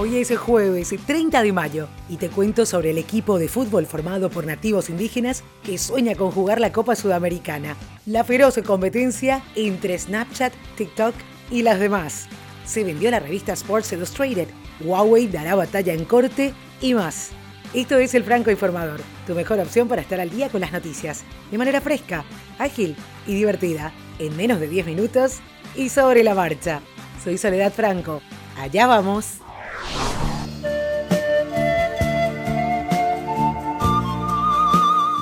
Hoy es el jueves 30 de mayo y te cuento sobre el equipo de fútbol formado por nativos indígenas que sueña con jugar la Copa Sudamericana, la feroz competencia entre Snapchat, TikTok y las demás. Se vendió la revista Sports Illustrated, Huawei dará batalla en corte y más. Esto es El Franco Informador, tu mejor opción para estar al día con las noticias, de manera fresca, ágil y divertida, en menos de 10 minutos y sobre la marcha. Soy Soledad Franco. Allá vamos.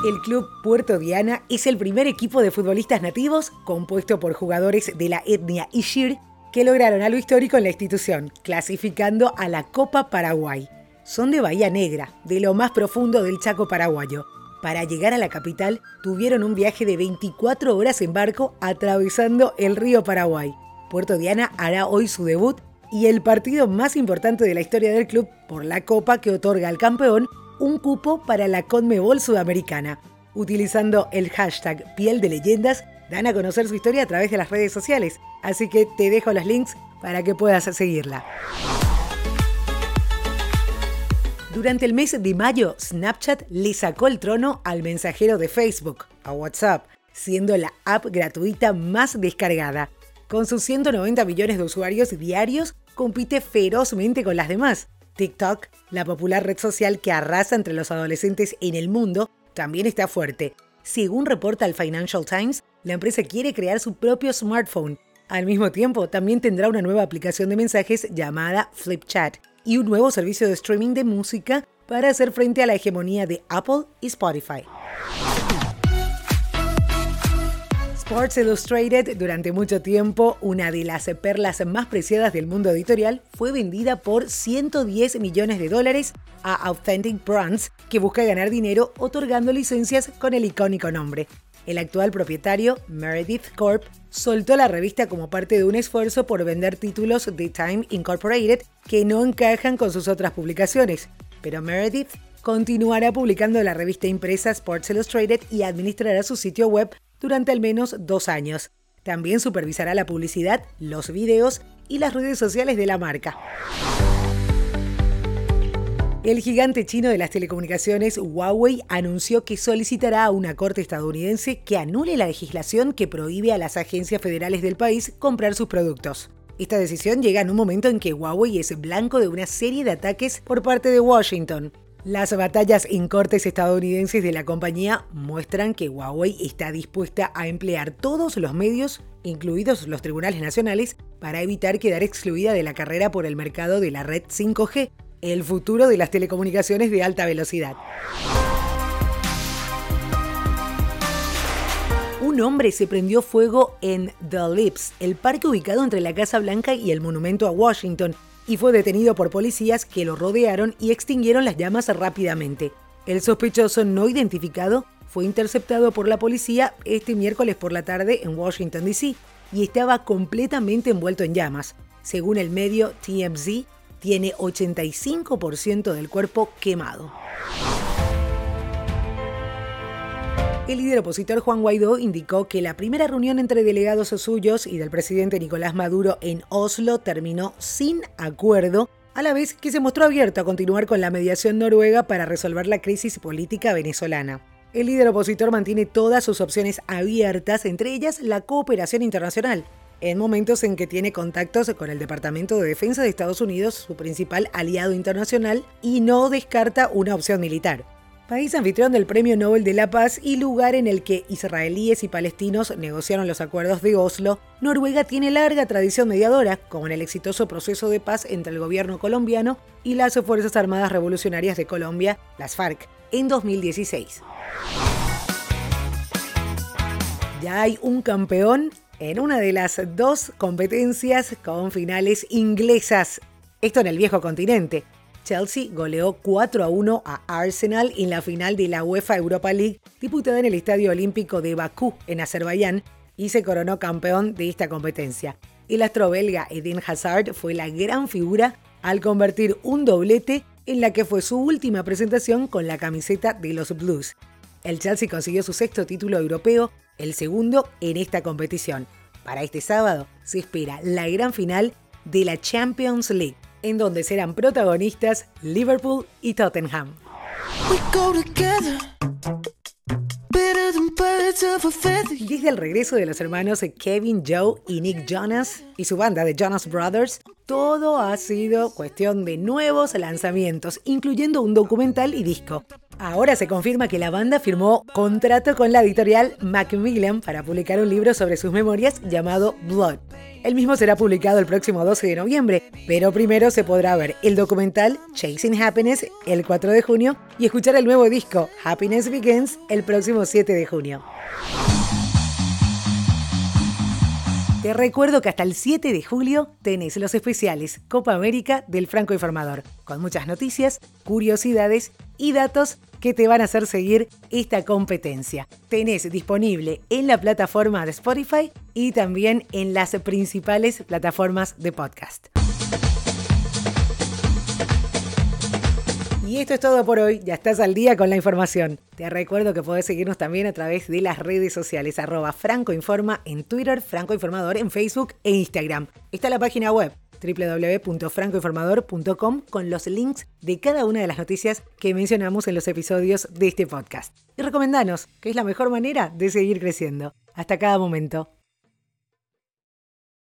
El Club Puerto Diana es el primer equipo de futbolistas nativos compuesto por jugadores de la etnia Ishir que lograron algo histórico en la institución, clasificando a la Copa Paraguay. Son de Bahía Negra, de lo más profundo del Chaco paraguayo. Para llegar a la capital tuvieron un viaje de 24 horas en barco atravesando el río Paraguay. Puerto Diana hará hoy su debut y el partido más importante de la historia del club por la copa que otorga al campeón un cupo para la Conmebol Sudamericana. Utilizando el hashtag Piel de Leyendas, dan a conocer su historia a través de las redes sociales, así que te dejo los links para que puedas seguirla. Durante el mes de mayo, Snapchat le sacó el trono al mensajero de Facebook, a WhatsApp, siendo la app gratuita más descargada. Con sus 190 millones de usuarios diarios, compite ferozmente con las demás. TikTok, la popular red social que arrasa entre los adolescentes en el mundo, también está fuerte. Según reporta el Financial Times, la empresa quiere crear su propio smartphone. Al mismo tiempo, también tendrá una nueva aplicación de mensajes llamada FlipChat y un nuevo servicio de streaming de música para hacer frente a la hegemonía de Apple y Spotify. Sports Illustrated, durante mucho tiempo una de las perlas más preciadas del mundo editorial, fue vendida por 110 millones de dólares a Authentic Brands, que busca ganar dinero otorgando licencias con el icónico nombre. El actual propietario, Meredith Corp, soltó la revista como parte de un esfuerzo por vender títulos de Time Incorporated que no encajan con sus otras publicaciones. Pero Meredith continuará publicando la revista impresa Sports Illustrated y administrará su sitio web durante al menos dos años. También supervisará la publicidad, los videos y las redes sociales de la marca. El gigante chino de las telecomunicaciones Huawei anunció que solicitará a una corte estadounidense que anule la legislación que prohíbe a las agencias federales del país comprar sus productos. Esta decisión llega en un momento en que Huawei es blanco de una serie de ataques por parte de Washington. Las batallas en cortes estadounidenses de la compañía muestran que Huawei está dispuesta a emplear todos los medios, incluidos los tribunales nacionales, para evitar quedar excluida de la carrera por el mercado de la red 5G, el futuro de las telecomunicaciones de alta velocidad. Un hombre se prendió fuego en The Lips, el parque ubicado entre la Casa Blanca y el monumento a Washington, y fue detenido por policías que lo rodearon y extinguieron las llamas rápidamente. El sospechoso no identificado fue interceptado por la policía este miércoles por la tarde en Washington, D.C. y estaba completamente envuelto en llamas. Según el medio TMZ, tiene 85% del cuerpo quemado. El líder opositor Juan Guaidó indicó que la primera reunión entre delegados suyos y del presidente Nicolás Maduro en Oslo terminó sin acuerdo, a la vez que se mostró abierto a continuar con la mediación noruega para resolver la crisis política venezolana. El líder opositor mantiene todas sus opciones abiertas, entre ellas la cooperación internacional, en momentos en que tiene contactos con el Departamento de Defensa de Estados Unidos, su principal aliado internacional, y no descarta una opción militar país anfitrión del Premio Nobel de la Paz y lugar en el que israelíes y palestinos negociaron los acuerdos de Oslo, Noruega tiene larga tradición mediadora, como en el exitoso proceso de paz entre el gobierno colombiano y las Fuerzas Armadas Revolucionarias de Colombia, las FARC, en 2016. Ya hay un campeón en una de las dos competencias con finales inglesas. Esto en el viejo continente. Chelsea goleó 4 a 1 a Arsenal en la final de la UEFA Europa League disputada en el Estadio Olímpico de Bakú, en Azerbaiyán, y se coronó campeón de esta competencia. El astro belga Eden Hazard fue la gran figura al convertir un doblete en la que fue su última presentación con la camiseta de los Blues. El Chelsea consiguió su sexto título europeo, el segundo en esta competición. Para este sábado se espera la gran final de la Champions League en donde serán protagonistas Liverpool y Tottenham. Desde el regreso de los hermanos Kevin, Joe y Nick Jonas y su banda de Jonas Brothers, todo ha sido cuestión de nuevos lanzamientos, incluyendo un documental y disco. Ahora se confirma que la banda firmó contrato con la editorial Macmillan para publicar un libro sobre sus memorias llamado Blood. El mismo será publicado el próximo 12 de noviembre, pero primero se podrá ver el documental Chasing Happiness el 4 de junio y escuchar el nuevo disco Happiness Begins el próximo 7 de junio. Te recuerdo que hasta el 7 de julio tenés los especiales Copa América del Franco Informador, con muchas noticias, curiosidades y datos que te van a hacer seguir esta competencia. Tenés disponible en la plataforma de Spotify y también en las principales plataformas de podcast. Y esto es todo por hoy, ya estás al día con la información. Te recuerdo que podés seguirnos también a través de las redes sociales, arroba francoinforma en Twitter, francoinformador en Facebook e Instagram. Está la página web www.francoinformador.com con los links de cada una de las noticias que mencionamos en los episodios de este podcast. Y recomendanos, que es la mejor manera de seguir creciendo. Hasta cada momento.